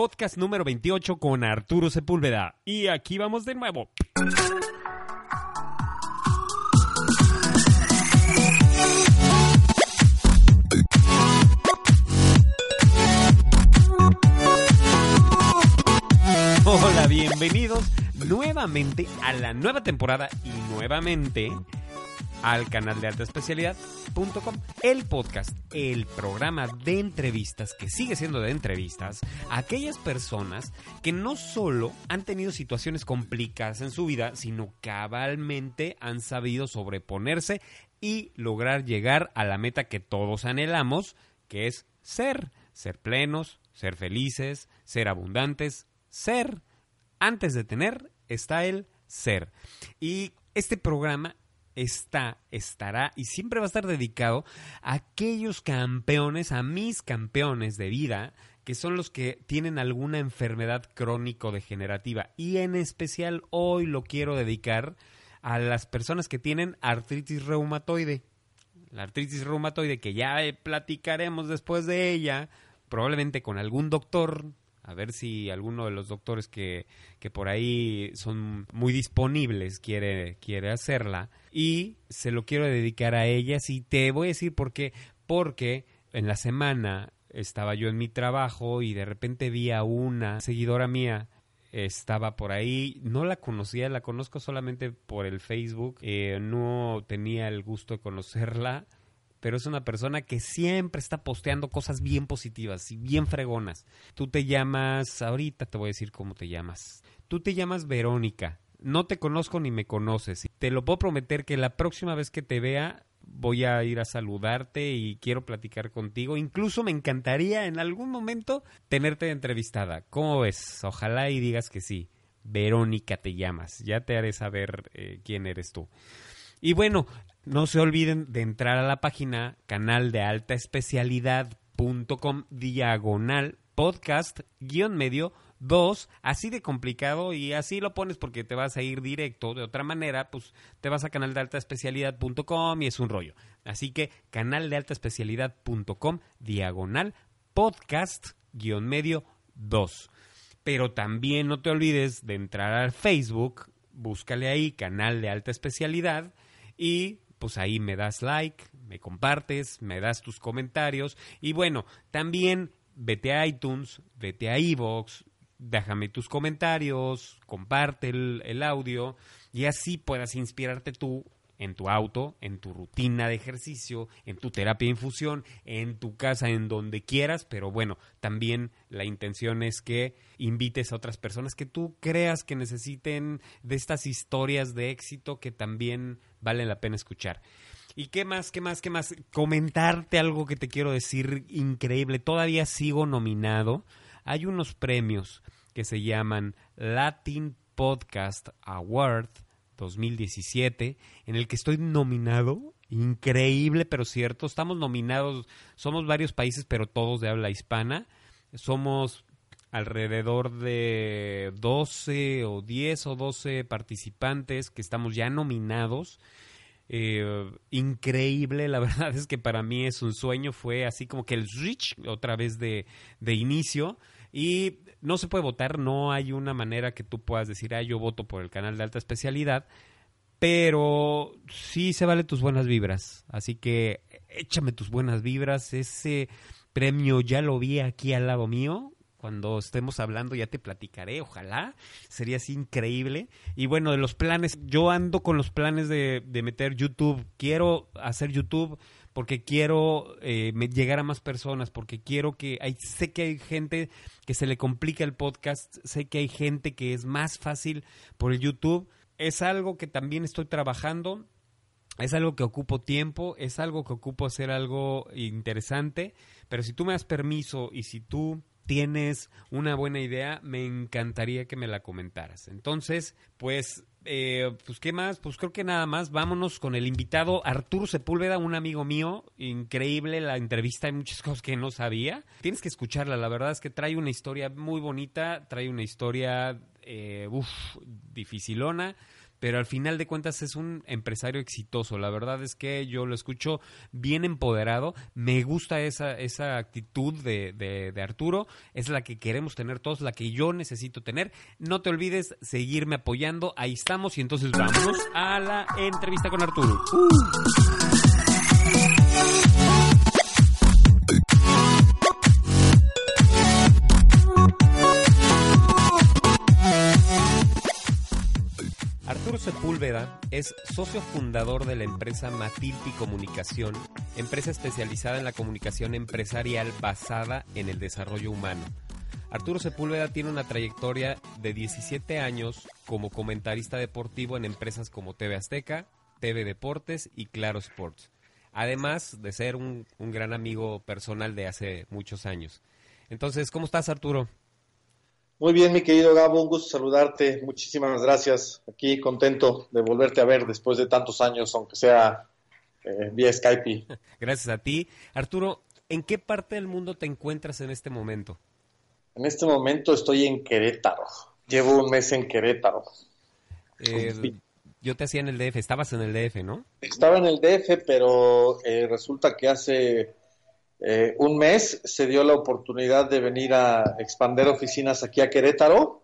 podcast número 28 con Arturo Sepúlveda. Y aquí vamos de nuevo. Hola, bienvenidos nuevamente a la nueva temporada y nuevamente al canal de alta especialidad.com, el podcast, el programa de entrevistas que sigue siendo de entrevistas a aquellas personas que no solo han tenido situaciones complicadas en su vida, sino cabalmente han sabido sobreponerse y lograr llegar a la meta que todos anhelamos, que es ser, ser plenos, ser felices, ser abundantes, ser. Antes de tener está el ser. Y este programa está, estará y siempre va a estar dedicado a aquellos campeones, a mis campeones de vida, que son los que tienen alguna enfermedad crónico-degenerativa. Y en especial hoy lo quiero dedicar a las personas que tienen artritis reumatoide. La artritis reumatoide, que ya platicaremos después de ella, probablemente con algún doctor a ver si alguno de los doctores que, que por ahí son muy disponibles quiere, quiere hacerla. Y se lo quiero dedicar a ellas y te voy a decir por qué. Porque en la semana estaba yo en mi trabajo y de repente vi a una seguidora mía estaba por ahí, no la conocía, la conozco solamente por el Facebook, eh, no tenía el gusto de conocerla, pero es una persona que siempre está posteando cosas bien positivas y bien fregonas. Tú te llamas, ahorita te voy a decir cómo te llamas. Tú te llamas Verónica. No te conozco ni me conoces. Te lo puedo prometer que la próxima vez que te vea voy a ir a saludarte y quiero platicar contigo. Incluso me encantaría en algún momento tenerte entrevistada. ¿Cómo ves? Ojalá y digas que sí. Verónica te llamas. Ya te haré saber eh, quién eres tú. Y bueno, no se olviden de entrar a la página canal de alta especialidad.com diagonal podcast guion medio 2, así de complicado y así lo pones porque te vas a ir directo. De otra manera, pues te vas a canal de alta especialidad.com y es un rollo. Así que canal de alta especialidad.com diagonal podcast guion medio 2. Pero también no te olvides de entrar al Facebook, búscale ahí canal de alta especialidad y pues ahí me das like, me compartes, me das tus comentarios y bueno, también vete a iTunes, vete a iVoox, déjame tus comentarios, comparte el, audio y así puedas inspirarte tú en tu auto, en tu rutina de ejercicio, en tu terapia de infusión, en tu casa, en donde quieras, pero bueno, también la intención es que invites a otras personas que tú creas que necesiten de estas historias de éxito que también valen la pena escuchar. ¿Y qué más, qué más, qué más? Comentarte algo que te quiero decir increíble. Todavía sigo nominado. Hay unos premios que se llaman Latin Podcast Award 2017, en el que estoy nominado. Increíble, pero cierto. Estamos nominados, somos varios países, pero todos de habla hispana. Somos alrededor de 12 o 10 o 12 participantes que estamos ya nominados. Eh, increíble, la verdad es que para mí es un sueño, fue así como que el switch otra vez de, de inicio. Y no se puede votar, no hay una manera que tú puedas decir, ah, yo voto por el canal de alta especialidad, pero sí se vale tus buenas vibras, así que échame tus buenas vibras, ese premio ya lo vi aquí al lado mío, cuando estemos hablando ya te platicaré, ojalá, sería así increíble. Y bueno, de los planes, yo ando con los planes de, de meter YouTube, quiero hacer YouTube porque quiero eh, llegar a más personas, porque quiero que hay, sé que hay gente que se le complica el podcast, sé que hay gente que es más fácil por el YouTube. Es algo que también estoy trabajando, es algo que ocupo tiempo, es algo que ocupo hacer algo interesante, pero si tú me das permiso y si tú tienes una buena idea, me encantaría que me la comentaras. Entonces, pues, eh, pues, ¿qué más? Pues creo que nada más. Vámonos con el invitado Arturo Sepúlveda, un amigo mío. Increíble la entrevista, hay muchas cosas que no sabía. Tienes que escucharla, la verdad es que trae una historia muy bonita, trae una historia, eh, uff, dificilona pero al final de cuentas es un empresario exitoso. La verdad es que yo lo escucho bien empoderado. Me gusta esa, esa actitud de, de, Arturo. Es la que queremos tener todos, la que yo necesito tener. No te olvides seguirme apoyando. Ahí estamos y entonces vamos a la entrevista con Arturo. Arturo Sepúlveda es socio fundador de la empresa Matilti Comunicación, empresa especializada en la comunicación empresarial basada en el desarrollo humano. Arturo Sepúlveda tiene una trayectoria de 17 años como comentarista deportivo en empresas como TV Azteca, TV Deportes y Claro Sports, además de ser un, un gran amigo personal de hace muchos años. Entonces, ¿cómo estás Arturo? Muy bien, mi querido Gabo, un gusto saludarte. Muchísimas gracias. Aquí contento de volverte a ver después de tantos años, aunque sea eh, vía Skype. Gracias a ti. Arturo, ¿en qué parte del mundo te encuentras en este momento? En este momento estoy en Querétaro. Llevo un mes en Querétaro. Eh, yo te hacía en el DF, estabas en el DF, ¿no? Estaba en el DF, pero eh, resulta que hace eh, un mes se dio la oportunidad de venir a expander oficinas aquí a Querétaro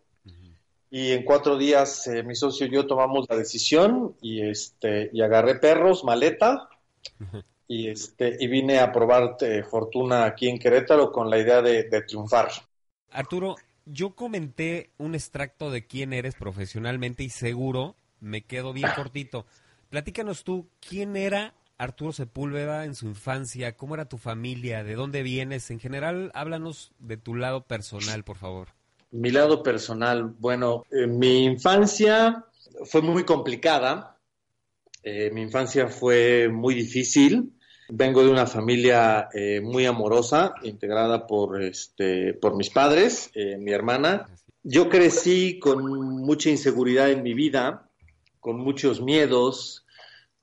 y en cuatro días eh, mi socio y yo tomamos la decisión y este y agarré perros, maleta y este y vine a probar eh, fortuna aquí en Querétaro con la idea de, de triunfar. Arturo, yo comenté un extracto de quién eres profesionalmente y seguro me quedo bien cortito. Platícanos tú, ¿quién era Arturo Sepúlveda en su infancia? ¿Cómo era tu familia? ¿De dónde vienes? En general, háblanos de tu lado personal, por favor. Mi lado personal, bueno, eh, mi infancia fue muy complicada. Eh, mi infancia fue muy difícil. Vengo de una familia eh, muy amorosa, integrada por, este, por mis padres, eh, mi hermana. Yo crecí con mucha inseguridad en mi vida, con muchos miedos,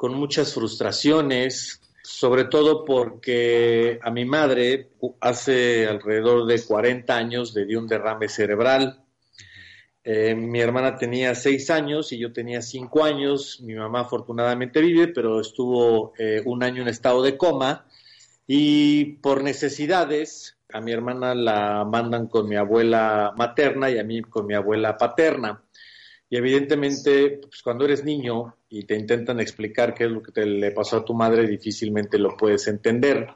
con muchas frustraciones, sobre todo porque a mi madre hace alrededor de 40 años le dio un derrame cerebral. Eh, mi hermana tenía seis años y yo tenía cinco años. Mi mamá afortunadamente vive, pero estuvo eh, un año en estado de coma y por necesidades a mi hermana la mandan con mi abuela materna y a mí con mi abuela paterna. Y evidentemente, pues cuando eres niño y te intentan explicar qué es lo que te le pasó a tu madre, difícilmente lo puedes entender.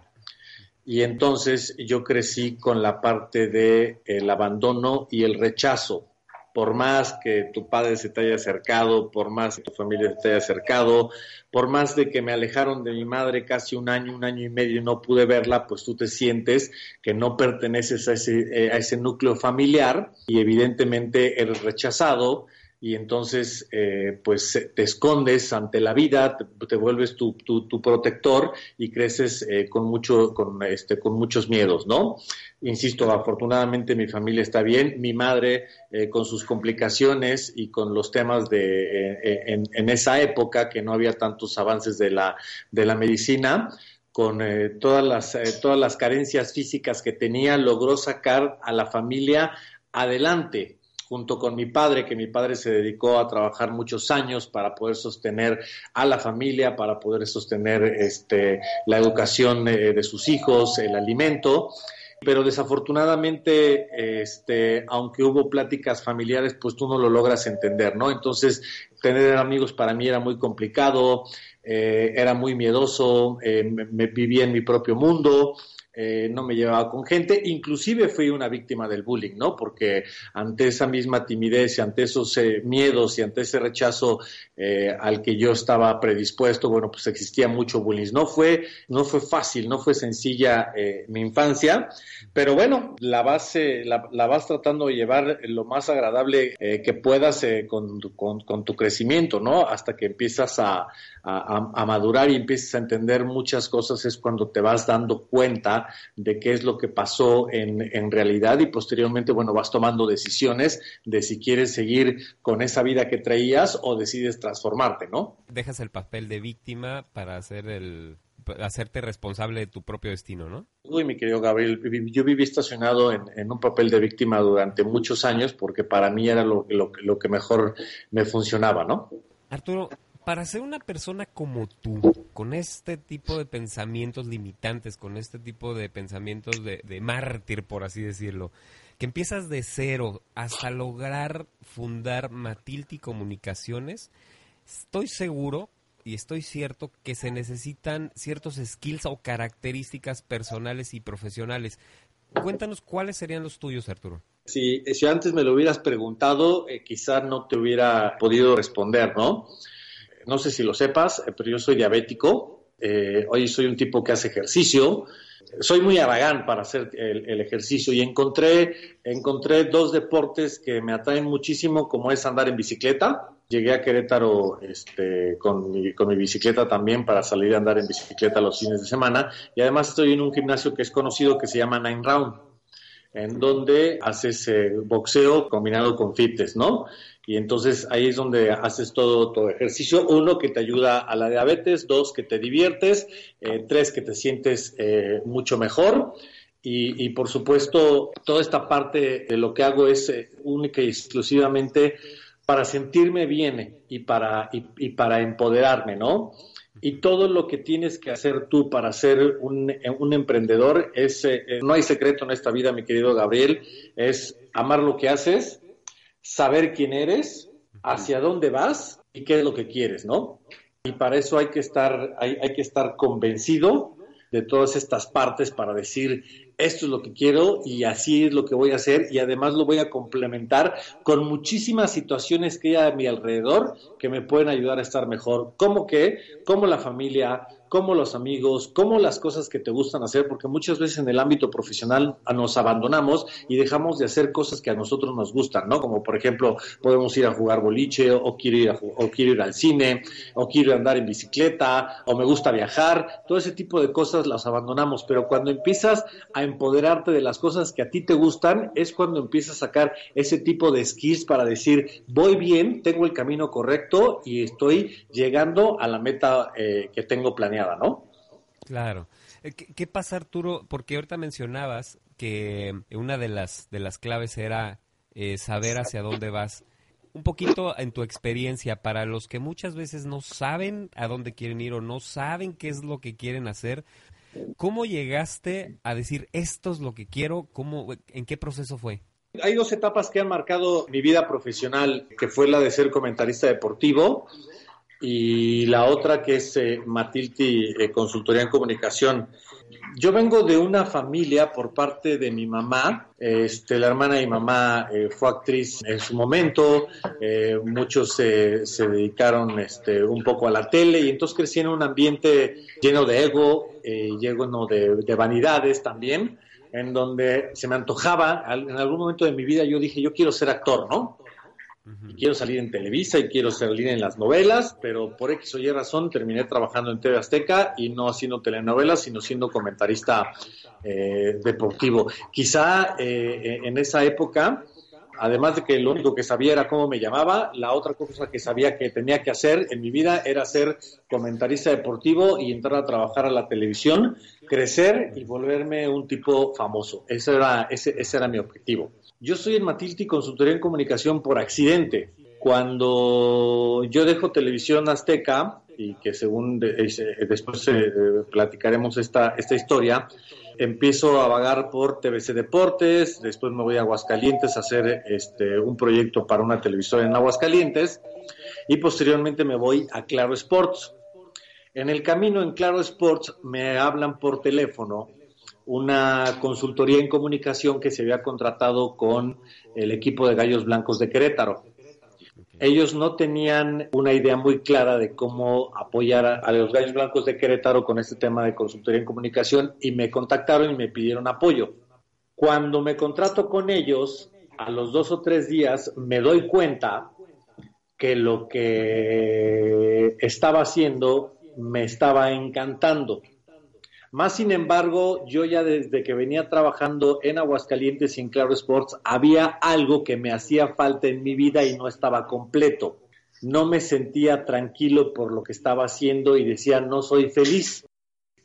Y entonces yo crecí con la parte de el abandono y el rechazo. Por más que tu padre se te haya acercado, por más que tu familia se te haya acercado, por más de que me alejaron de mi madre casi un año, un año y medio y no pude verla, pues tú te sientes que no perteneces a ese, eh, a ese núcleo familiar y evidentemente eres rechazado y entonces eh, pues te escondes ante la vida, te, vuelves tu, tu, protector y creces eh, con mucho, con este, con muchos miedos, ¿no? Insisto, afortunadamente mi familia está bien, mi madre eh, con sus complicaciones y con los temas de eh, en, en, esa época que no había tantos avances de la, de la medicina, con eh, todas, las, eh, todas las carencias físicas que tenía, logró sacar a la familia adelante junto con mi padre, que mi padre se dedicó a trabajar muchos años para poder sostener a la familia, para poder sostener este, la educación de sus hijos, el alimento. Pero desafortunadamente, este, aunque hubo pláticas familiares, pues tú no lo logras entender, ¿no? Entonces, tener amigos para mí era muy complicado, eh, era muy miedoso, eh, me vivía en mi propio mundo, eh, no me llevaba con gente, inclusive fui una víctima del bullying, ¿no? Porque ante esa misma timidez y ante esos eh, miedos y ante ese rechazo eh, al que yo estaba predispuesto, bueno, pues existía mucho bullying. No fue, no fue fácil, no fue sencilla eh, mi infancia, pero bueno, la vas, la, vas tratando de llevar lo más agradable que puedas con, con, con, tu crecimiento, ¿no? Hasta que empiezas a, a madurar y empiezas a entender muchas cosas, es cuando te vas dando cuenta de qué es lo que pasó en, en, realidad y posteriormente, bueno, vas tomando decisiones de si quieres seguir con esa vida que traías o decides transformarte, ¿no? Dejas el papel de víctima para hacer el hacerte responsable de tu propio destino, ¿no? Uy, mi querido Gabriel, yo viví estacionado en, en un papel de víctima durante muchos años porque para mí era lo, lo, lo que mejor me funcionaba, ¿no? Arturo, para ser una persona como tú, con este tipo de pensamientos limitantes, con este tipo de pensamientos de, de mártir, por así decirlo, que empiezas de cero hasta lograr fundar Matilti Comunicaciones, estoy seguro y estoy cierto que se necesitan ciertos skills o características personales y profesionales. Cuéntanos cuáles serían los tuyos, Arturo. Si, si antes me lo hubieras preguntado, eh, quizá no te hubiera podido responder, ¿no? No sé si lo sepas, eh, pero yo soy diabético. Eh, hoy soy un tipo que hace ejercicio soy muy aragán para hacer el, ejercicio y encontré, encontré dos deportes que me atraen muchísimo, como es andar en bicicleta. Llegué a Querétaro este, con, con mi bicicleta también para salir a andar en bicicleta los fines de semana. Y además estoy en un gimnasio que es conocido que se llama Nine Round, en donde haces eh, boxeo combinado con fitness, ¿no? Y entonces ahí es donde haces todo tu ejercicio. Uno, que te ayuda a la diabetes. Dos, que te diviertes. Eh, tres, que te sientes eh, mucho mejor. Y, por supuesto, toda esta parte de lo que hago es única y exclusivamente para sentirme bien y para, y, para empoderarme, ¿no? Y todo lo que tienes que hacer tú para ser un, un emprendedor es, no hay secreto en esta vida, mi querido Gabriel, es amar lo que haces, saber quién eres, hacia dónde vas y qué es lo que quieres, ¿no? Y para eso hay que estar, hay, hay que estar convencido de todas estas partes para decir esto es lo que quiero y así es lo que voy a hacer y además lo voy a complementar con muchísimas situaciones que hay a mi alrededor que me pueden ayudar a estar mejor, como que, como la familia, como los amigos, como las cosas que te gustan hacer, porque muchas veces en el ámbito profesional nos abandonamos y dejamos de hacer cosas que a nosotros nos gustan, ¿no? Como por ejemplo, podemos ir a jugar boliche, o quiero ir, o quiero ir al cine, o quiero andar en bicicleta, o me gusta viajar, todo ese tipo de cosas las abandonamos, pero cuando empiezas a empoderarte de las cosas que a ti te gustan, es cuando empiezas a sacar ese tipo de skills para decir, voy bien, tengo el camino correcto y estoy llegando a la meta eh, que tengo planeada. ¿No? Claro. Eh, ¿Qué, pasa, Arturo? Porque ahorita mencionabas que una de las, de las claves era eh, saber hacia dónde vas. Un poquito en tu experiencia, para los que muchas veces no saben a dónde quieren ir o no saben qué es lo que quieren hacer, ¿cómo llegaste a decir esto es lo que quiero? ¿Cómo, ¿En qué proceso fue? Hay dos etapas que han marcado mi vida profesional, que fue la de ser comentarista deportivo y la otra que es eh, Matilti eh, Consultoría en Comunicación. Yo vengo de una familia por parte de mi mamá, este, la hermana de mi mamá eh, fue actriz en su momento, muchos se dedicaron este, un poco a la tele y entonces crecí en un ambiente lleno de ego, lleno de, de vanidades también, en donde se me antojaba, en algún momento de mi vida yo dije, yo quiero ser actor, ¿no? Y quiero salir en Televisa y quiero salir en las novelas, pero por X o Y razón terminé trabajando en TV Azteca y no haciendo telenovelas, sino siendo comentarista eh, deportivo. Quizá eh, en esa época, además de que lo único que sabía era cómo me llamaba, la otra cosa que sabía que tenía que hacer en mi vida era ser comentarista deportivo y entrar a trabajar a la televisión, crecer y volverme un tipo famoso. Ese era, ese, ese era mi objetivo. Yo soy en Matilti Consultoría en Comunicación por accidente. Cuando yo dejo Televisión Azteca, y que según después eh, platicaremos esta, esta historia, empiezo a vagar por TVC Deportes, después me voy a Aguascalientes a hacer este, un proyecto para una televisora en Aguascalientes y posteriormente me voy a Claro Sports. En el camino en Claro Sports me hablan por teléfono una consultoría en comunicación que se había contratado con el equipo de Gallos Blancos de Querétaro. Ellos no tenían una idea muy clara de cómo apoyar a, los Gallos Blancos de Querétaro con este tema de consultoría en comunicación y me contactaron y me pidieron apoyo. Cuando me contrato con ellos, a los dos o tres días me doy cuenta que lo que estaba haciendo me estaba encantando más sin embargo, yo ya desde que venía trabajando en Aguascalientes y en Claro Sports, había algo que me hacía falta en mi vida y no estaba completo. No me sentía tranquilo por lo que estaba haciendo y decía, no soy feliz.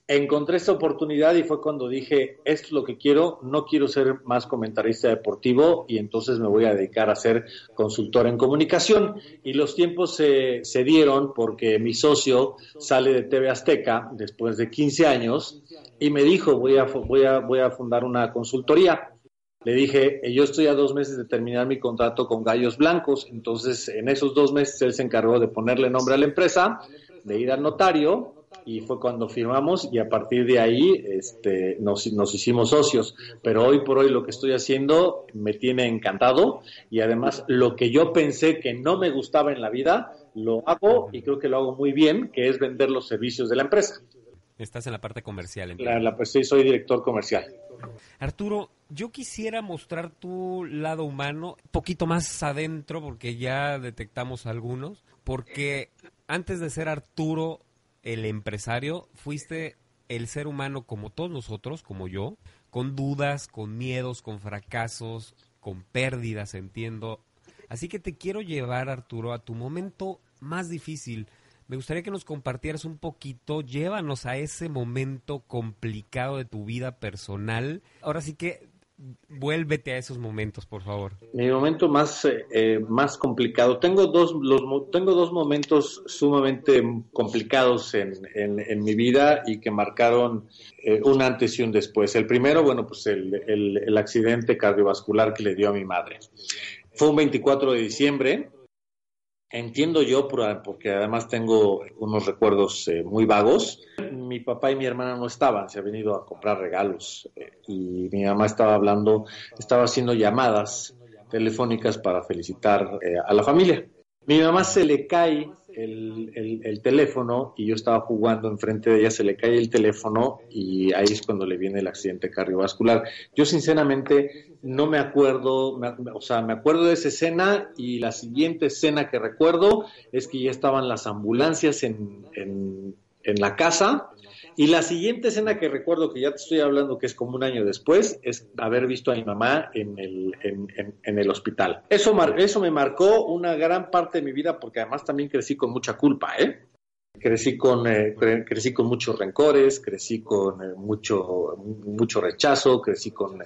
Encontré esta oportunidad y fue cuando dije, esto es lo que quiero, no quiero ser más comentarista deportivo y entonces me voy a dedicar a ser consultor en comunicación. Y los tiempos se, se dieron porque mi socio sale de TV Azteca después de 15 años y me dijo, voy a, voy a, voy a fundar una consultoría. Le dije, yo estoy a dos meses de terminar mi contrato con Gallos Blancos, entonces en esos dos meses él se encargó de ponerle nombre a la empresa, de ir al notario, y fue cuando firmamos y a partir de ahí este, nos, nos hicimos socios. Pero hoy por hoy lo que estoy haciendo me tiene encantado y además lo que yo pensé que no me gustaba en la vida, lo hago y creo que lo hago muy bien, que es vender los servicios de la empresa. Estás en la parte comercial. La, la, pues sí, soy director comercial. Arturo, yo quisiera mostrar tu lado humano un poquito más adentro, porque ya detectamos algunos, porque antes de ser Arturo el empresario, fuiste el ser humano como todos nosotros, como yo, con dudas, con miedos, con fracasos, con pérdidas, entiendo. Así que te quiero llevar, Arturo, a tu momento más difícil. Me gustaría que nos compartieras un poquito, llévanos a ese momento complicado de tu vida personal. Ahora sí que vuélvete a esos momentos, por favor. Mi momento más, eh, más complicado. Tengo dos, los, tengo dos momentos sumamente complicados en, en, mi vida y que marcaron eh, un antes y un después. El primero, bueno, pues el, el, el accidente cardiovascular que le dio a mi madre. Fue un 24 de diciembre Entiendo yo, porque además tengo unos recuerdos eh, muy vagos. Mi papá y mi hermana no estaban, se han venido a comprar regalos eh, y mi mamá estaba hablando, estaba haciendo llamadas telefónicas para felicitar eh, a la familia. Mi mamá se le cae el, el, teléfono y yo estaba jugando enfrente de ella, se le cae el teléfono y ahí es cuando le viene el accidente cardiovascular. Yo sinceramente no me acuerdo, o sea, me acuerdo de esa escena y la siguiente escena que recuerdo es que ya estaban las ambulancias en, en la casa y la siguiente escena que recuerdo, que ya te estoy hablando que es como un año después, es haber visto a mi mamá en el, en, en, el hospital. Eso, eso me marcó una gran parte de mi vida porque además también crecí con mucha culpa, ¿eh? Crecí con eh, crecí con muchos rencores crecí con eh, mucho mucho rechazo crecí con,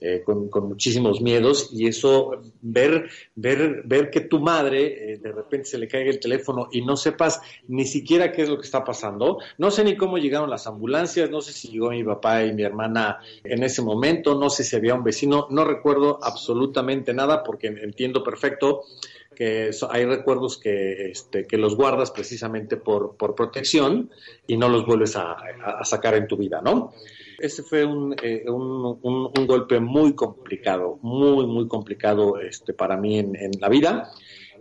eh, con, con muchísimos miedos y eso ver ver ver que tu madre de repente se le caiga el teléfono y no sepas ni siquiera qué es lo que está pasando. No sé ni cómo llegaron las ambulancias no sé si llegó mi papá y mi hermana en ese momento no sé si había un vecino no recuerdo absolutamente nada porque entiendo perfecto que hay recuerdos que, este, que los guardas precisamente por, protección y no los vuelves a, sacar en tu vida, ¿no? Ese fue un, eh, un, golpe muy complicado, muy, muy complicado este, para mí en, la vida,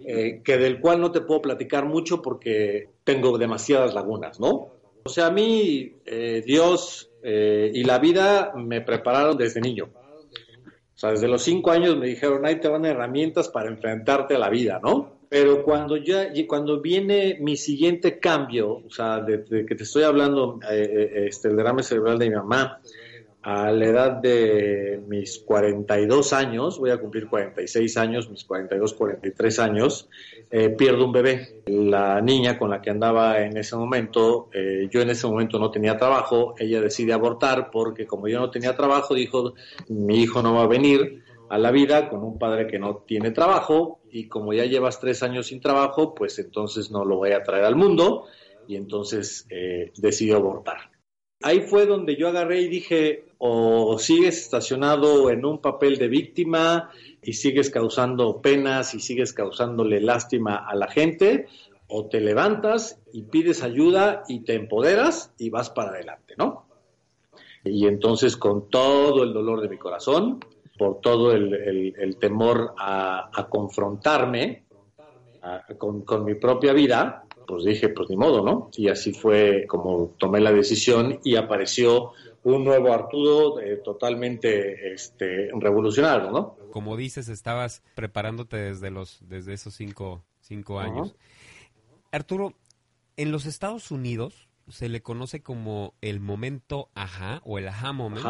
eh, que del cual no te puedo platicar mucho porque tengo demasiadas lagunas, ¿no? O sea, a mí eh, Dios y la vida me prepararon desde niño sea, desde los cinco años me dijeron, ahí te van herramientas para enfrentarte a la vida, ¿no? Pero cuando ya, cuando viene mi siguiente cambio, o sea, de, que te estoy hablando, eh, eh, este, el derrame cerebral de mi mamá, a la edad de mis 42 años, voy a cumplir 46 años, mis 42, 43 años, eh, pierdo un bebé. La niña con la que andaba en ese momento, eh, yo en ese momento no tenía trabajo, ella decide abortar porque como yo no tenía trabajo, dijo, mi hijo no va a venir a la vida con un padre que no tiene trabajo y como ya llevas tres años sin trabajo, pues entonces no lo voy a traer al mundo y entonces eh, decidió abortar. Ahí fue donde yo agarré y dije, o sigues estacionado en un papel de víctima y sigues causando penas y sigues causándole lástima a la gente, o te levantas y pides ayuda y te empoderas y vas para adelante, ¿no? Y entonces con todo el dolor de mi corazón, por todo el, temor a, confrontarme con, con mi propia vida, pues dije, pues ni modo, ¿no? Y así fue como tomé la decisión y apareció un nuevo Arturo eh, totalmente este, revolucionario, ¿no? Como dices, estabas preparándote desde los desde esos cinco, cinco años. Arturo, en los Estados Unidos se le conoce como el momento ajá o el ajá moment,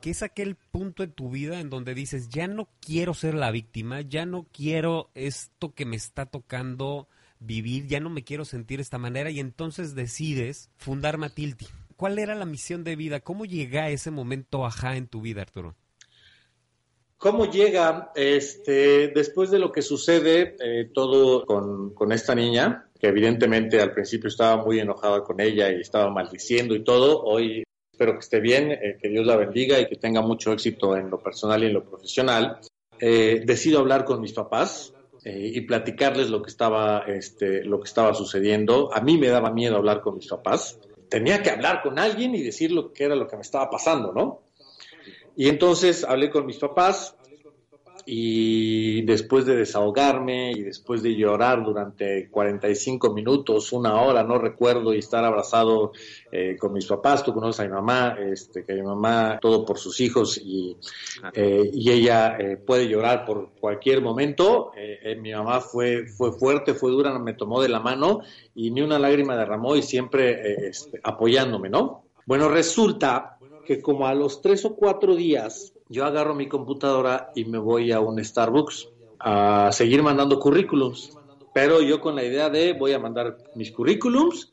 que es aquel punto en tu vida en donde dices, ya no quiero ser la víctima, ya no quiero esto que me está tocando vivir, ya no me quiero sentir de esta manera y entonces decides fundar Matilti ¿Cuál era la misión de vida? ¿Cómo llega ese momento ajá en tu vida, Arturo? ¿Cómo llega este, después de lo que sucede eh, todo con, con, esta niña, que evidentemente al principio estaba muy enojada con ella y estaba maldiciendo y todo? Hoy espero que esté bien, eh, que Dios la bendiga y que tenga mucho éxito en lo personal y en lo profesional. Eh, decido hablar con mis papás eh, y platicarles lo que estaba, este, lo que estaba sucediendo. A mí me daba miedo hablar con mis papás. Tenía que hablar con alguien y decir lo que era lo que me estaba pasando, ¿no? Y entonces hablé con mis papás y después de desahogarme y después de llorar durante 45 minutos, una hora, no recuerdo, y estar abrazado eh, con mis papás, tú conoces a mi mamá, este, que mi mamá todo por sus hijos y, eh, y ella eh, puede llorar por cualquier momento. mi mamá fue, fue fuerte, fue dura, me tomó de la mano y ni una lágrima derramó y siempre este, apoyándome, ¿no? Bueno, resulta que como a los tres o cuatro días yo agarro mi computadora y me voy a un Starbucks a seguir mandando currículums, pero yo con la idea de voy a mandar mis currículums,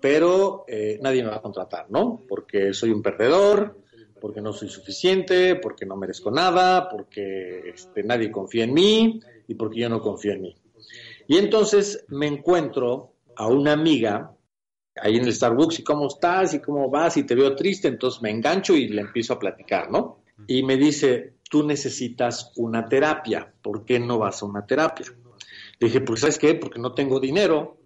pero eh, nadie me va a contratar, ¿no? Porque soy un perdedor, porque no soy suficiente, porque no merezco nada, porque este, nadie confía en mí y porque yo no confío en mí. Y entonces me encuentro a una amiga ahí en el Starbucks y cómo estás y cómo vas y te veo triste, entonces me engancho y le empiezo a platicar, ¿no? Y me dice, tú necesitas una terapia, ¿por qué no vas a una terapia? Le dije, pues ¿sabes qué? Porque no tengo dinero.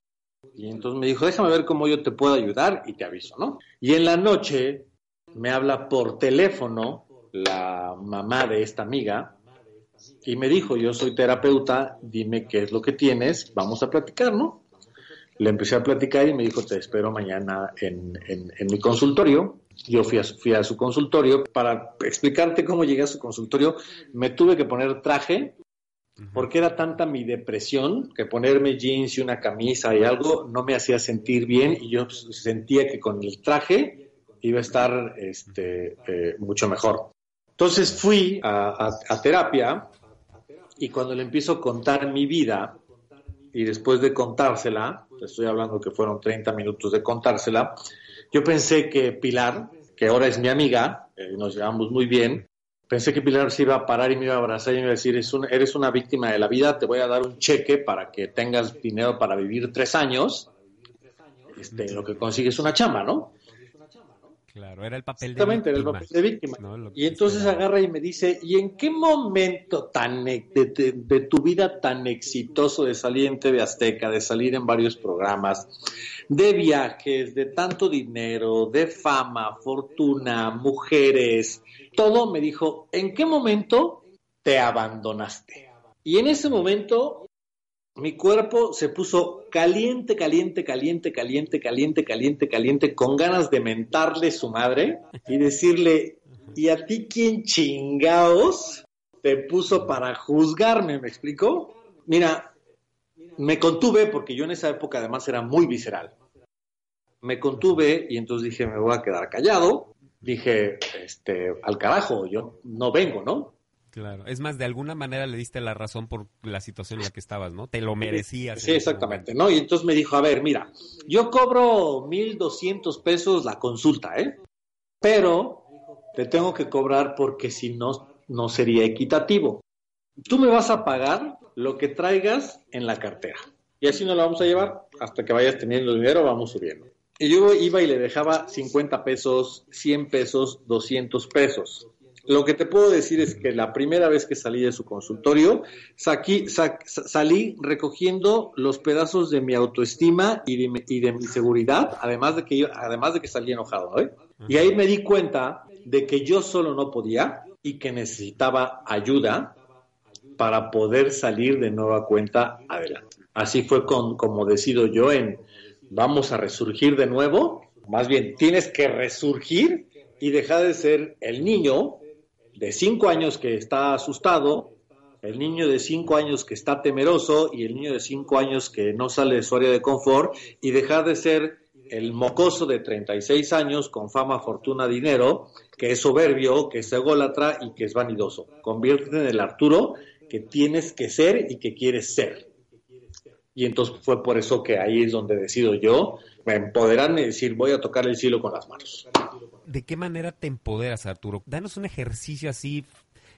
Y entonces me dijo, déjame ver cómo yo te puedo ayudar y te aviso, ¿no? Y en la noche me habla por teléfono la mamá de esta amiga y me dijo, yo soy terapeuta, dime qué es lo que tienes, vamos a platicar, ¿no? Le empecé a platicar y me dijo, te espero mañana en, en mi consultorio. Yo fui a, fui a su consultorio. Para explicarte cómo llegué a su consultorio, me tuve que poner traje porque era tanta mi depresión que ponerme jeans y una camisa y algo no me hacía sentir bien y yo sentía que con el traje iba a estar este, eh, mucho mejor. Entonces fui a, a, terapia y cuando le empiezo a contar mi vida y después de contársela, estoy hablando que fueron 30 minutos de contársela, yo pensé que Pilar, que ahora es mi amiga, eh, nos llevamos muy bien, pensé que Pilar se iba a parar y me iba a abrazar y me iba a decir, eres una víctima de la vida, te voy a dar un cheque para que tengas dinero para vivir tres años, este, lo que consigues una chamba, ¿no? Claro, era el papel de víctima. era el papel de víctima. y entonces agarra y me dice, ¿y en qué momento tan de, de, tu vida tan exitoso de salir en TV Azteca, de salir en varios programas, de viajes, de tanto dinero, de fama, fortuna, mujeres, todo me dijo, ¿en qué momento te abandonaste? Y en ese momento mi cuerpo se puso caliente, caliente, caliente, caliente, caliente, caliente, caliente, con ganas de mentarle su madre y decirle, ¿y a ti quién chingaos te puso para juzgarme? ¿Me explicó? Mira, me contuve porque yo en esa época además era muy visceral. Me contuve y entonces dije, me voy a quedar callado. Dije, este, al carajo, yo no vengo, ¿no? Claro, es más, de alguna manera le diste la razón por la situación en la que estabas, ¿no? Te lo merecías. Sí, exactamente, ¿no? Y entonces me dijo, a ver, mira, yo cobro 1.200 pesos la consulta, ¿eh? Pero te tengo que cobrar porque si no, no sería equitativo. Tú me vas a pagar lo que traigas en la cartera. Y así nos la vamos a llevar hasta que vayas teniendo dinero, vamos subiendo. Y yo iba y le dejaba 50 pesos, 100 pesos, 200 pesos. Lo que te puedo decir es que la primera vez que salí de su consultorio, salí recogiendo los pedazos de mi autoestima y de, mi seguridad, además de que además de que salí enojado. ¿eh? Y ahí me di cuenta de que yo solo no podía y que necesitaba ayuda para poder salir de nueva cuenta adelante. Así fue con, como decido yo en vamos a resurgir de nuevo, más bien tienes que resurgir y dejar de ser el niño de cinco años que está asustado, el niño de cinco años que está temeroso y el niño de cinco años que no sale de su área de confort y dejar de ser el mocoso de 36 años con fama, fortuna, dinero, que es soberbio, que es ególatra y que es vanidoso. Conviértete en el Arturo que tienes que ser y que quieres ser. Y entonces fue por eso que ahí es donde decido yo empoderarme y decir, voy a tocar el cielo con las manos. ¿De qué manera te empoderas, Arturo? Danos un ejercicio así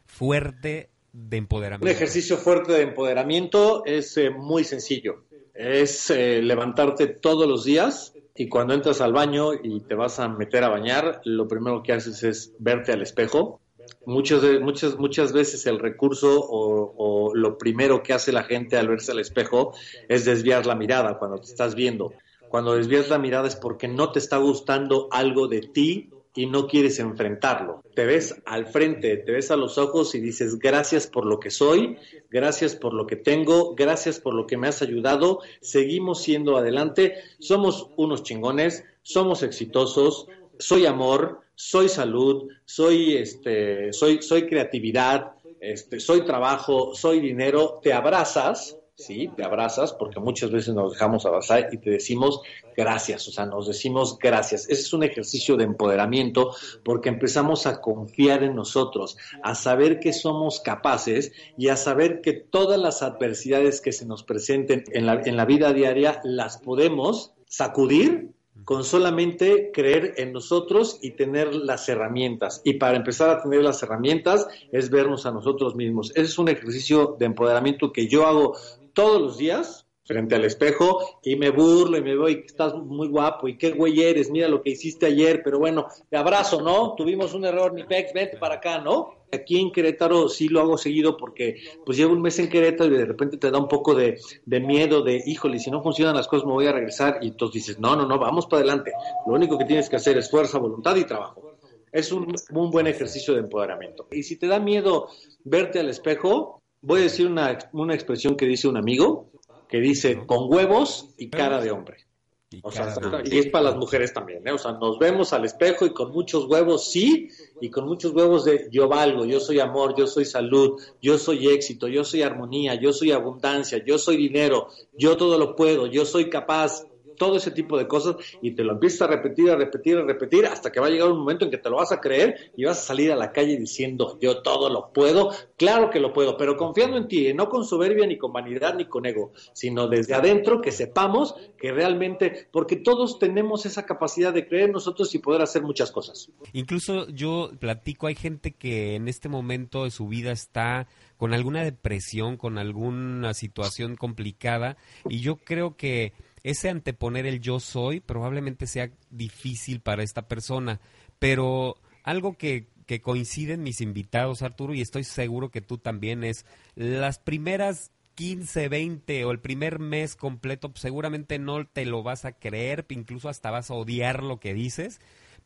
fuerte de empoderamiento. Un ejercicio fuerte de empoderamiento es eh, muy sencillo. Es eh, levantarte todos los días y cuando entras al baño y te vas a meter a bañar, lo primero que haces es verte al espejo. Muchas, muchas, muchas veces el recurso o, lo primero que hace la gente al verse al espejo es desviar la mirada cuando te estás viendo. Cuando desvías la mirada es porque no te está gustando algo de ti y no quieres enfrentarlo. Te ves al frente, te ves a los ojos y dices gracias por lo que soy, gracias por lo que tengo, gracias por lo que me has ayudado, seguimos siendo adelante, somos unos chingones, somos exitosos, soy amor, soy salud, soy este, soy, soy creatividad, este, soy trabajo, soy dinero, te abrazas ¿sí? Te abrazas porque muchas veces nos dejamos abrazar y te decimos gracias, o sea, nos decimos gracias. Ese es un ejercicio de empoderamiento porque empezamos a confiar en nosotros, a saber que somos capaces y a saber que todas las adversidades que se nos presenten en la, en la vida diaria las podemos sacudir con solamente creer en nosotros y tener las herramientas. Y para empezar a tener las herramientas es vernos a nosotros mismos. Ese es un ejercicio de empoderamiento que yo hago todos los días frente al espejo y me burlo y me veo y estás muy guapo y qué güey eres, mira lo que hiciste ayer, pero bueno, te abrazo, ¿no? Tuvimos un error, mi pex, vete para acá, ¿no? Aquí en Querétaro sí lo hago seguido porque pues llevo un mes en Querétaro y de repente te da un poco de, miedo de, híjole, si no funcionan las cosas me voy a regresar y entonces dices, no, no, no, vamos para adelante. Lo único que tienes que hacer es fuerza, voluntad y trabajo. Es un buen ejercicio de empoderamiento. Y si te da miedo verte al espejo, voy a decir una, una expresión que dice un amigo, que dice con huevos y cara de hombre. Y, o sea, y es para las mujeres también, ¿eh? O sea, nos vemos al espejo y con muchos huevos sí, y con muchos huevos de yo valgo, yo soy amor, yo soy salud, yo soy éxito, yo soy armonía, yo soy abundancia, yo soy dinero, yo todo lo puedo, yo soy capaz, todo ese tipo de cosas y te lo empiezas a repetir, a repetir, a repetir, hasta que va a llegar un momento en que te lo vas a creer y vas a salir a la calle diciendo, yo todo lo puedo, claro que lo puedo, pero confiando en ti, no con soberbia, ni con vanidad, ni con ego, sino desde adentro que sepamos que realmente, porque todos tenemos esa capacidad de creer en nosotros y poder hacer muchas cosas. Incluso yo platico, hay gente que en este momento de su vida está con alguna depresión, con alguna situación complicada, y yo creo que ese anteponer el yo soy probablemente sea difícil para esta persona, pero algo que, que coinciden mis invitados, Arturo, y estoy seguro que tú también, es las primeras 15, 20 o el primer mes completo, pues, seguramente no te lo vas a creer, incluso hasta vas a odiar lo que dices,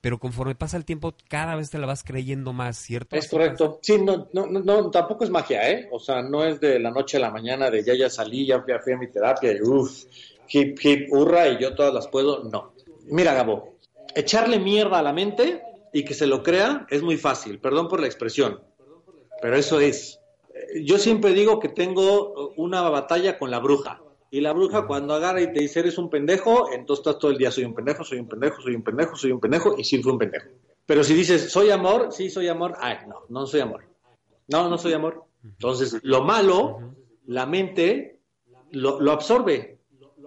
pero conforme pasa el tiempo cada vez te la vas creyendo más, ¿cierto? Es correcto. Sí, no, no, no, tampoco es magia, ¿eh? O sea, no es de la noche a la mañana de ya ya salí, ya fui, a mi terapia y uff, hip, hip, hurra y yo todas las puedo. No. Mira, Gabo, echarle mierda a la mente y que se lo crea es muy fácil. Perdón por la expresión, pero eso es. Yo siempre digo que tengo una batalla con la bruja. Y la bruja cuando agarra y te dice eres un pendejo, entonces estás todo el día soy un pendejo, soy un pendejo, soy un pendejo, soy un pendejo y sí fui un pendejo. Pero si dices soy amor, sí soy amor, ay, no, no soy amor. No, no soy amor. Entonces, lo malo, la mente lo, lo absorbe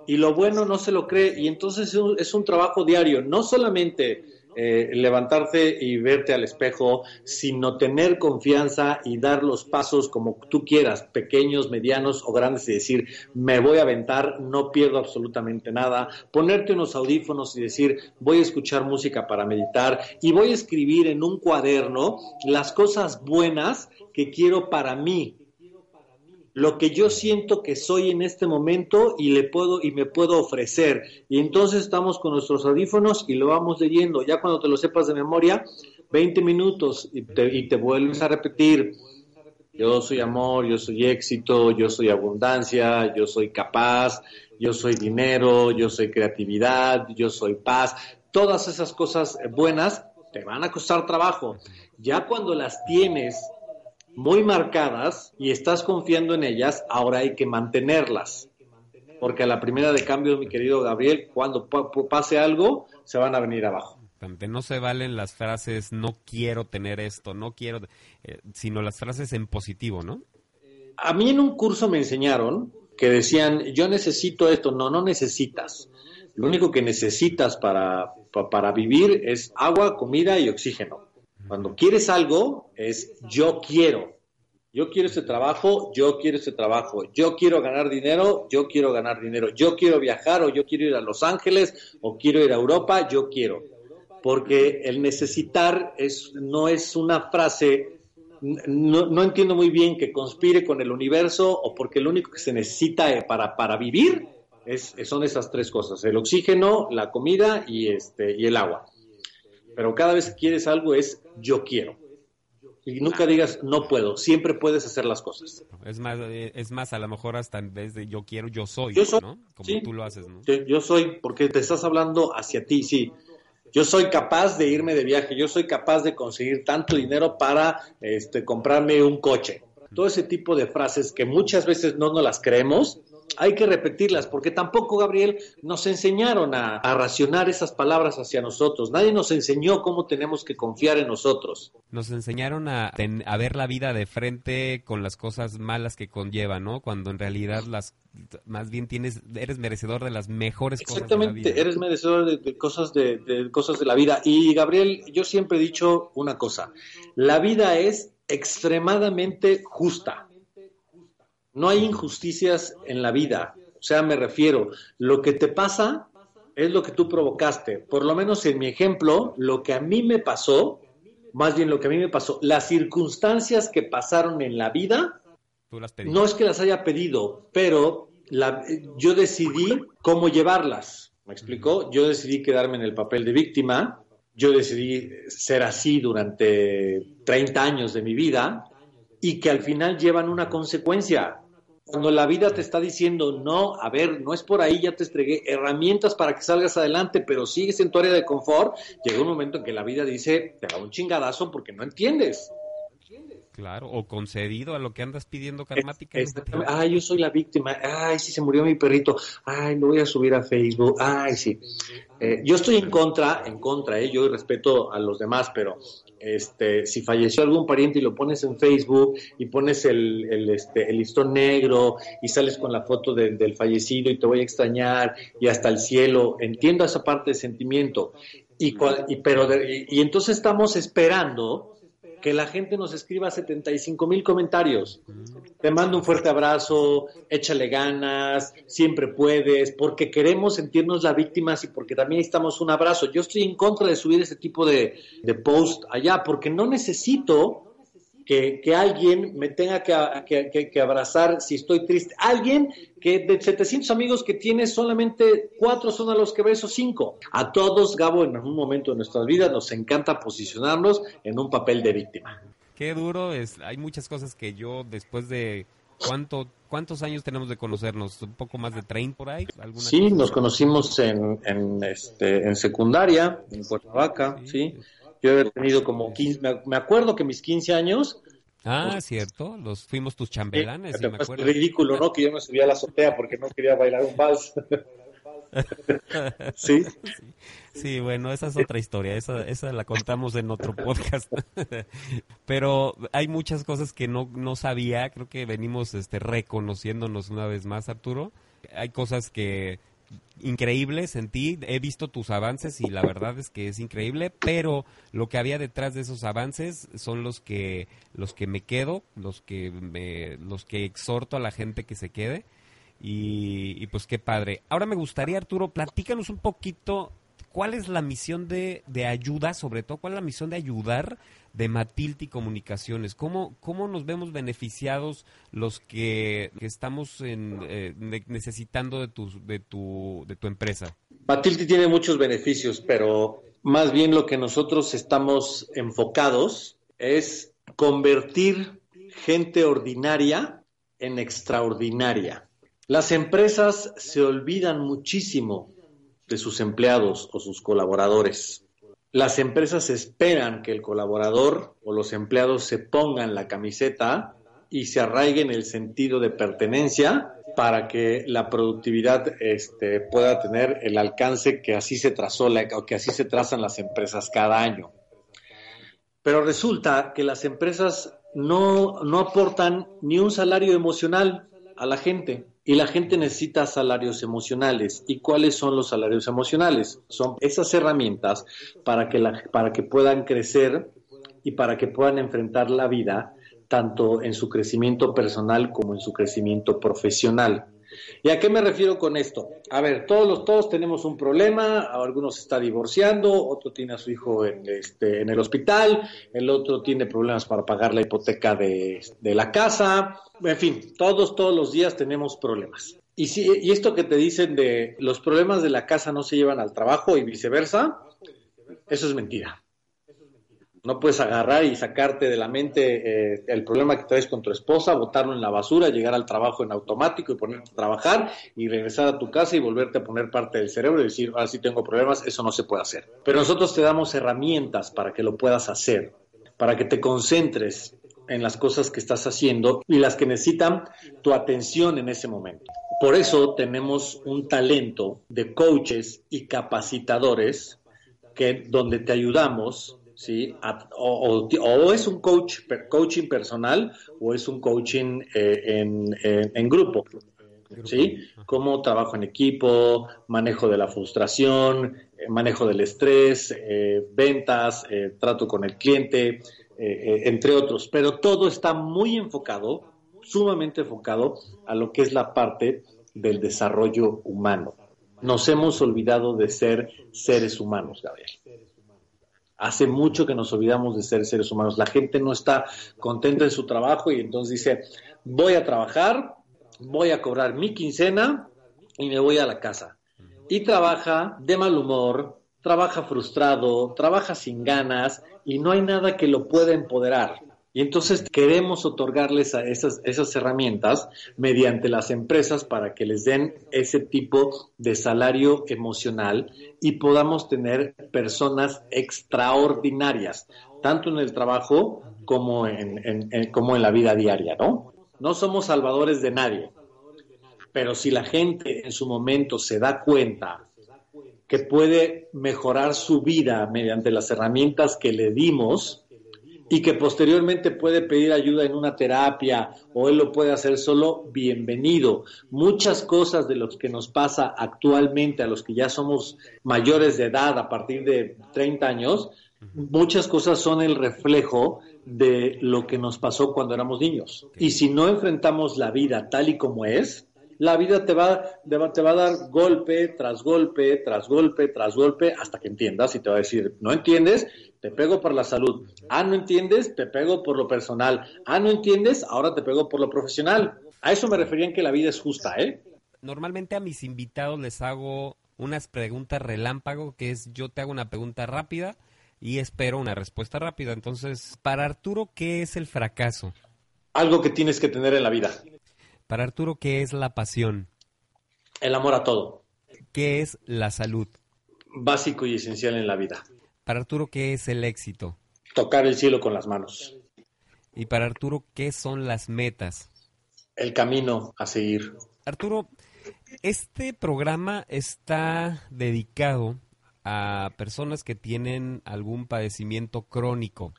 y lo bueno no se lo cree y entonces es un, trabajo diario, no solamente eh, levantarte y verte al espejo, sino tener confianza y dar los pasos como tú quieras, pequeños, medianos o grandes, y decir, me voy a aventar, no pierdo absolutamente nada, ponerte unos audífonos y decir, voy a escuchar música para meditar y voy a escribir en un cuaderno las cosas buenas que quiero para mí, lo que yo siento que soy en este momento y le puedo y me puedo ofrecer. Y entonces estamos con nuestros audífonos y lo vamos leyendo. Ya cuando te lo sepas de memoria, 20 minutos y te, y te vuelves a repetir. Yo soy amor, yo soy éxito, yo soy abundancia, yo soy capaz, yo soy dinero, yo soy creatividad, yo soy paz. Todas esas cosas buenas te van a costar trabajo. Ya cuando las tienes muy marcadas y estás confiando en ellas, ahora hay que mantenerlas. Porque a la primera de cambio, mi querido Gabriel, cuando pase algo, se van a venir abajo. No se valen las frases no quiero tener esto, no quiero, eh, sino las frases en positivo, ¿no? A mí en un curso me enseñaron que decían, yo necesito esto, no, no necesitas. Lo único que necesitas para, para vivir es agua, comida y oxígeno. Cuando quieres algo, es yo quiero. Yo quiero ese trabajo, yo quiero ese trabajo. Yo quiero ganar dinero, yo quiero ganar dinero. Yo quiero viajar o yo quiero ir a Los Ángeles o quiero ir a Europa, yo quiero. Porque el necesitar es, no es una frase, no, entiendo muy bien que conspire con el universo o porque lo único que se necesita eh, para, para vivir es, son esas tres cosas, el oxígeno, la comida y, este, y el agua. Pero cada vez que quieres algo es yo quiero. Y nunca digas no puedo, siempre puedes hacer las cosas. Es más, eh, es más a lo mejor hasta en vez de yo quiero, yo soy, yo soy ¿no? Como tú lo haces, ¿no? yo soy, porque te estás hablando hacia ti, sí. Yo soy capaz de irme de viaje, yo soy capaz de conseguir tanto dinero para este, comprarme un coche. Todo ese tipo de frases que muchas veces no nos las creemos, hay que repetirlas, porque tampoco, Gabriel, nos enseñaron a, racionar esas palabras hacia nosotros. Nadie nos enseñó cómo tenemos que confiar en nosotros. Nos enseñaron a, a ver la vida de frente con las cosas malas que conlleva, ¿no? Cuando en realidad las más bien tienes eres merecedor de las mejores cosas de la vida. eres merecedor de, cosas de, de cosas de la vida. Y Gabriel, yo siempre he dicho una cosa: la vida es extremadamente justa no hay injusticias en la vida. O sea, me refiero, lo que te pasa es lo que tú provocaste. Por lo menos en mi ejemplo, lo que a mí me pasó, más bien lo que a mí me pasó, las circunstancias que pasaron en la vida, no es que las haya pedido, pero yo decidí cómo llevarlas. ¿Me explicó? Yo decidí quedarme en el papel de víctima, yo decidí ser así durante 30 años de mi vida y que al final llevan una consecuencia. Cuando la vida te está diciendo, no, a ver, no es por ahí, ya te estregué herramientas para que salgas adelante, pero sigues en tu área de confort, llega un momento en que la vida dice, te da un chingadazo porque no entiendes. Claro, o concedido a lo que andas pidiendo karmáticamente. Ay, yo soy la víctima. Ay, sí, se murió mi perrito. Ay, lo voy a subir a Facebook. Ay, sí. Eh, yo estoy en contra, en contra, eh, yo respeto a los demás, pero este, si falleció algún pariente y lo pones en Facebook y pones el, este, el listón negro y sales con la foto del fallecido y te voy a extrañar y hasta el cielo, entiendo esa parte de sentimiento. Y, pero y entonces estamos esperando que la gente nos escriba 75 mil comentarios. Te mando un fuerte abrazo, échale ganas, siempre puedes, porque queremos sentirnos las víctimas y porque también necesitamos un abrazo. Yo estoy en contra de subir ese tipo de, de post allá, porque no necesito que, alguien me tenga que, abrazar si estoy triste. Alguien que de 700 amigos que tiene, solamente cuatro son a los que beso, cinco. A todos, Gabo, en algún momento de nuestras vidas nos encanta posicionarnos en un papel de víctima. Qué duro es. Hay muchas cosas que yo, después de ¿Cuánto, ¿Cuántos años tenemos de conocernos? ¿Un poco más de 30 por ahí? Sí, nos conocimos en, en, este, en secundaria, en Cuernavaca, sí. Yo he tenido como 15, me acuerdo que mis 15 años... Ah, pues, cierto, los fuimos tus chambelanes, me acuerdo. Es ridículo, ¿no? Que yo me subía a la azotea porque no quería bailar un vals. ¿Sí? ¿Sí? bueno, esa es otra historia, esa, esa la contamos en otro podcast. Pero hay muchas cosas que no, no sabía, creo que venimos este, reconociéndonos una vez más, Arturo. Hay cosas que increíbles en he visto tus avances y la verdad es que es increíble, pero lo que había detrás de esos avances son los que los que me quedo, los que me, los que exhorto a la gente que se quede y, y pues qué padre. Ahora me gustaría Arturo, platícanos un poquito cuál es la misión de, de ayuda, sobre todo cuál es la misión de ayudar de Matilti Comunicaciones? ¿Cómo, ¿Cómo nos vemos beneficiados los que, estamos en, eh, necesitando de tu, de, tu, de tu empresa? Matilti tiene muchos beneficios, pero más bien lo que nosotros estamos enfocados es convertir gente ordinaria en extraordinaria. Las empresas se olvidan muchísimo de sus empleados o sus colaboradores. Las empresas esperan que el colaborador o los empleados se pongan la camiseta y se arraiguen el sentido de pertenencia para que la productividad este, pueda tener el alcance que así se trazó o que así se trazan las empresas cada año. Pero resulta que las empresas no, no aportan ni un salario emocional a la gente y la gente necesita salarios emocionales. ¿Y cuáles son los salarios emocionales? Son esas herramientas para que, la, para que puedan crecer y para que puedan enfrentar la vida tanto en su crecimiento personal como en su crecimiento profesional. ¿Y a qué me refiero con esto? A ver, todos los, todos tenemos un problema, algunos está divorciando, otro tiene a su hijo en, este, en el hospital, el otro tiene problemas para pagar la hipoteca de, de la casa, en fin, todos, todos los días tenemos problemas. Y, si, y esto que te dicen de los problemas de la casa no se llevan al trabajo y viceversa, eso es mentira. No puedes agarrar y sacarte de la mente eh, el problema que traes con tu esposa, botarlo en la basura, llegar al trabajo en automático y ponerte a trabajar y regresar a tu casa y volverte a poner parte del cerebro y decir, ahora sí tengo problemas, eso no se puede hacer. Pero nosotros te damos herramientas para que lo puedas hacer, para que te concentres en las cosas que estás haciendo y las que necesitan tu atención en ese momento. Por eso tenemos un talento de coaches y capacitadores que donde te ayudamos ¿sí? o, es un coach, coaching personal o es un coaching eh, en, grupo. ¿Sí? Cómo trabajo en equipo, manejo de la frustración, eh, manejo del estrés, eh, ventas, trato con el cliente, entre otros. Pero todo está muy enfocado, sumamente enfocado a lo que es la parte del desarrollo humano. Nos hemos olvidado de ser seres humanos, Gabriel. Hace mucho que nos olvidamos de ser seres humanos. La gente no está contenta en su trabajo y entonces dice, voy a trabajar, voy a cobrar mi quincena y me voy a la casa. Y trabaja de mal humor, trabaja frustrado, trabaja sin ganas y no hay nada que lo pueda empoderar. Y entonces queremos otorgarles a esas, esas herramientas mediante las empresas para que les den ese tipo de salario emocional y podamos tener personas extraordinarias, tanto en el trabajo como en, como en la vida diaria, ¿no? No somos salvadores de nadie, pero si la gente en su momento se da cuenta que puede mejorar su vida mediante las herramientas que le dimos, y que posteriormente puede pedir ayuda en una terapia o él lo puede hacer solo, bienvenido. Muchas cosas de lo que nos pasa actualmente a los que ya somos mayores de edad a partir de 30 años, muchas cosas son el reflejo de lo que nos pasó cuando éramos niños. Y si no enfrentamos la vida tal y como es, la vida te va, te va a dar golpe tras golpe, tras golpe, tras golpe, hasta que entiendas y te va a decir, no entiendes, te pego por la salud. Ah, no entiendes, te pego por lo personal. Ah, no entiendes, ahora te pego por lo profesional. A eso me refería en que la vida es justa, ¿eh? Normalmente a mis invitados les hago unas preguntas relámpago, que es yo te hago una pregunta rápida y espero una respuesta rápida. Entonces, para Arturo, ¿qué es el fracaso? Algo que tienes que tener en la vida. Para Arturo, ¿qué es la pasión? El amor a todo. ¿Qué es la salud? Básico y esencial en la vida. Para Arturo, ¿qué es el éxito? Tocar el cielo con las manos. Y para Arturo, ¿qué son las metas? El camino a seguir. Arturo, este programa está dedicado a personas que tienen algún padecimiento crónico.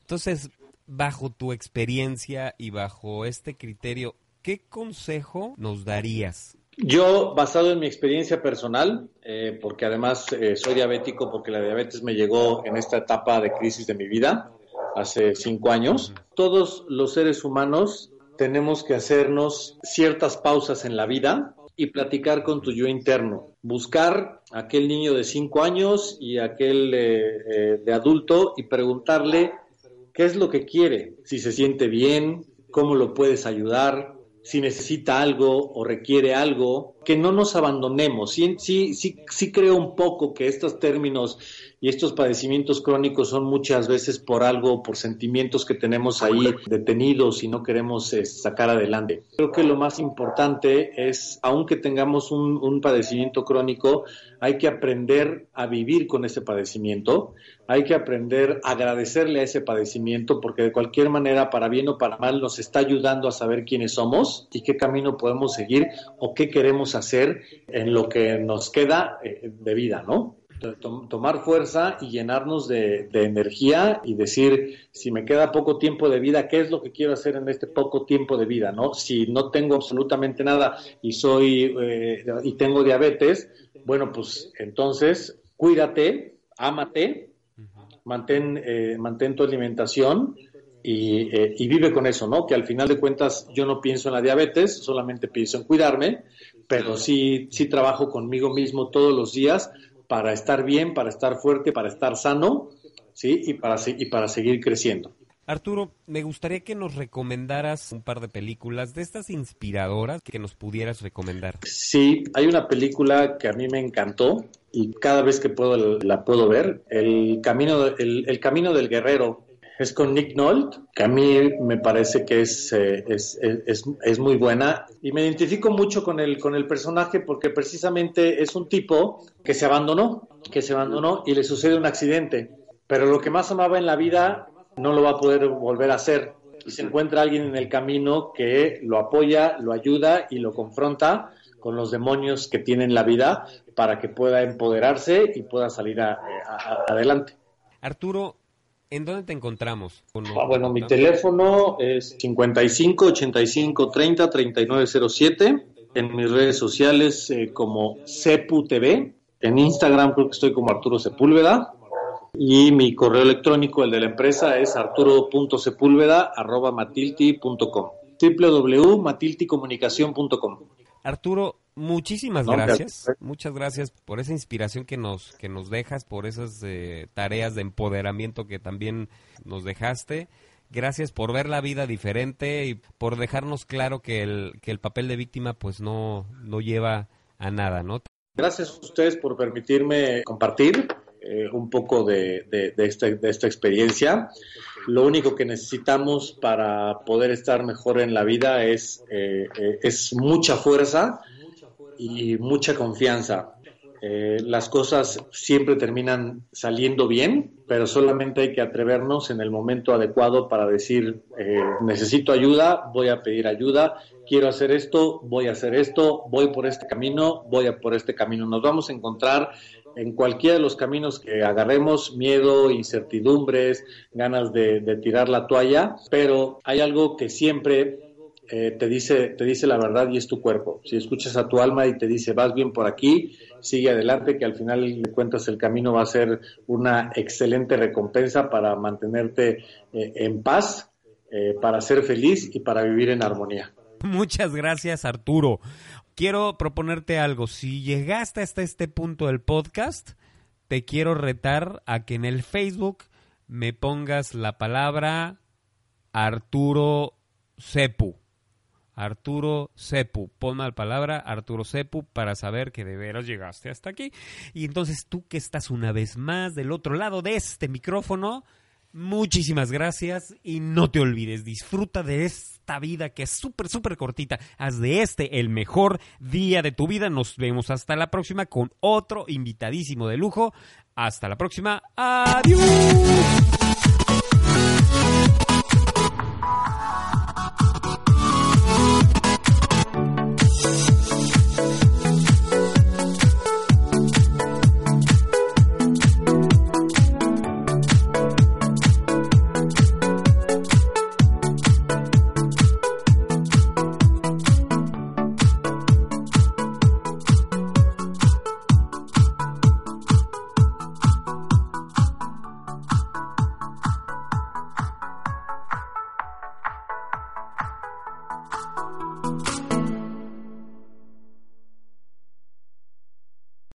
Entonces, bajo tu experiencia y bajo este criterio, ¿qué consejo nos darías? Yo, basado en mi experiencia personal, eh, porque además eh, soy diabético, porque la diabetes me llegó en esta etapa de crisis de mi vida, hace cinco años, todos los seres humanos tenemos que hacernos ciertas pausas en la vida y platicar con tu yo interno, buscar a aquel niño de cinco años y aquel eh, de adulto y preguntarle qué es lo que quiere, si se siente bien, cómo lo puedes ayudar, si necesita algo o requiere algo, que no nos abandonemos. Sí, sí, sí, creo un poco que estos términos y estos padecimientos crónicos son muchas veces por algo, por sentimientos que tenemos ahí detenidos y no queremos eh, sacar adelante. Creo que lo más importante es, aunque tengamos un, un padecimiento crónico, hay que aprender a vivir con ese padecimiento, hay que aprender a agradecerle a ese padecimiento porque de cualquier manera, para bien o para mal, nos está ayudando a saber quiénes somos y qué camino podemos seguir o qué queremos hacer en lo que nos queda eh, de vida, ¿no? tomar fuerza y llenarnos de, energía y decir, si me queda poco tiempo de vida, ¿qué es lo que quiero hacer en este poco tiempo de vida? ¿no? Si no tengo absolutamente nada y soy eh, y tengo diabetes, bueno, pues entonces cuídate, ámate, mantén, eh, mantén tu alimentación y, eh, y, vive con eso, ¿no? Que al final de cuentas yo no pienso en la diabetes, solamente pienso en cuidarme, pero sí, sí trabajo conmigo mismo todos los días para estar bien, para estar fuerte, para estar sano, ¿sí? Y para, y para seguir creciendo. Arturo, me gustaría que nos recomendaras un par de películas de estas inspiradoras que nos pudieras recomendar. Sí, hay una película que a mí me encantó y cada vez que puedo la puedo ver, El Camino, el camino del Guerrero es con Nick Nolte, que a mí me parece que es, eh, es, es, es, muy buena. Y me identifico mucho con el, con el personaje porque precisamente es un tipo que se abandonó, que se abandonó y le sucede un accidente. Pero lo que más amaba en la vida no lo va a poder volver a hacer. Y se encuentra alguien en el camino que lo apoya, lo ayuda y lo confronta con los demonios que tiene en la vida para que pueda empoderarse y pueda salir adelante. Arturo, ¿En dónde te encontramos? Ah, bueno, mi teléfono es 55 85 30 3907. En mis redes sociales eh, como Cepu TV. En Instagram creo que estoy como Arturo Sepúlveda. Y mi correo electrónico, el de la empresa, es arturo.sepúlveda.matilti.com www.matilticomunicación.com Arturo, muchísimas gracias. Muchas gracias por esa inspiración que nos, que nos dejas, por esas eh, tareas de empoderamiento que también nos dejaste. Gracias por ver la vida diferente y por dejarnos claro que el, que el papel de víctima pues no, no lleva a nada, ¿no? Gracias a ustedes por permitirme compartir eh, un poco de, de, esta, de esta experiencia. Lo único que necesitamos para poder estar mejor en la vida es, eh, eh, es mucha fuerza y mucha confianza. Eh, las cosas siempre terminan saliendo bien, pero solamente hay que atrevernos en el momento adecuado para decir, necesito ayuda, voy a pedir ayuda, quiero hacer esto, voy a hacer esto, voy por este camino, voy a por este camino. Nos vamos a encontrar en cualquiera de los caminos que agarremos, miedo, incertidumbres, ganas de, tirar la toalla, pero hay algo que siempre eh, te, dice, te dice la verdad y es tu cuerpo. Si escuchas a tu alma y te dice vas bien por aquí, sigue adelante, que al final de cuentas el camino va a ser una excelente recompensa para mantenerte eh, en paz, eh, para ser feliz y para vivir en armonía. Muchas gracias Arturo quiero proponerte algo. Si llegaste hasta este punto del podcast, te quiero retar a que en el Facebook me pongas la palabra Arturo Cepu. Arturo Cepu. Ponme la palabra Arturo Cepu para saber que de veras llegaste hasta aquí. Y entonces tú que estás una vez más del otro lado de este micrófono, muchísimas gracias y no te olvides, disfruta de esta vida que es súper, súper cortita. Haz de este el mejor día de tu vida. Nos vemos hasta la próxima con otro invitadísimo de lujo. Hasta la próxima. Adiós.